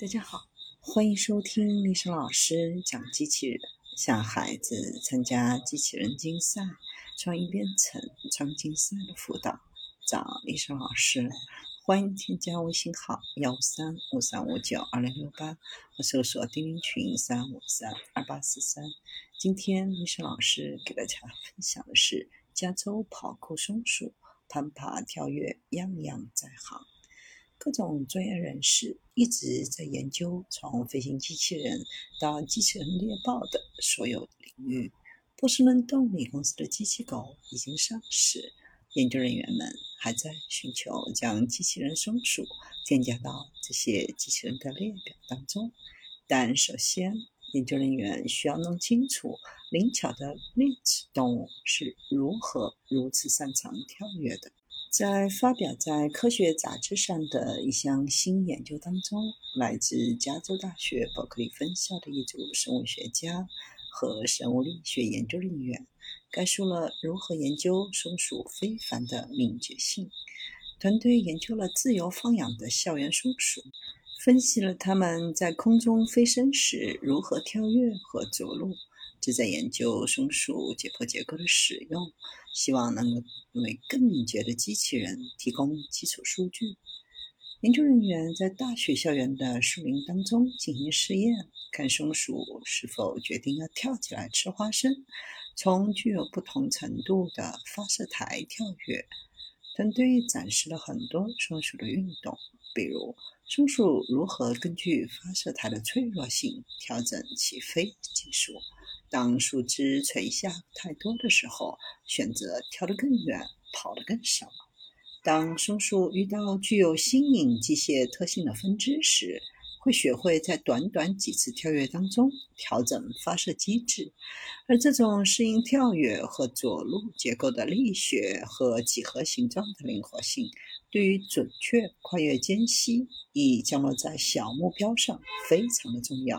大家好，欢迎收听历史老师讲机器人，向孩子参加机器人竞赛、创意编程、创竞赛的辅导，找历史老师。欢迎添加微信号幺三五三五九二零六八，或搜索钉钉群三五三二八四三。今天历史老师给大家分享的是加州跑酷松鼠，攀爬、跳跃，样样在行。各种专业人士一直在研究从飞行机器人到机器人猎豹的所有领域。波士顿动力公司的机器狗已经上市，研究人员们还在寻求将机器人松鼠添加到这些机器人的列表当中。但首先，研究人员需要弄清楚灵巧的啮齿动物是如何如此擅长跳跃的。在发表在科学杂志上的一项新研究当中，来自加州大学伯克利分校的一组生物学家和生物力学研究人员，概述了如何研究松鼠非凡的敏捷性。团队研究了自由放养的校园松鼠，分析了它们在空中飞升时如何跳跃和着陆。旨在研究松鼠解剖结构的使用，希望能够为更敏捷的机器人提供基础数据。研究人员在大学校园的树林当中进行试验，看松鼠是否决定要跳起来吃花生，从具有不同程度的发射台跳跃。团队展示了很多松鼠的运动，比如松鼠如何根据发射台的脆弱性调整起飞技术。当树枝垂下太多的时候，选择跳得更远，跑得更少。当松鼠遇到具有新颖机械特性的分支时，会学会在短短几次跳跃当中调整发射机制。而这种适应跳跃和着陆结构的力学和几何形状的灵活性，对于准确跨越间隙以降落在小目标上非常的重要。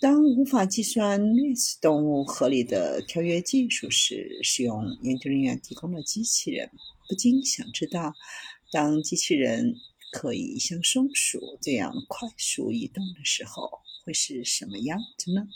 当无法计算啮齿动物合理的跳跃技术时，使用研究人员提供的机器人，不禁想知道：当机器人可以像松鼠这样快速移动的时候，会是什么样子呢？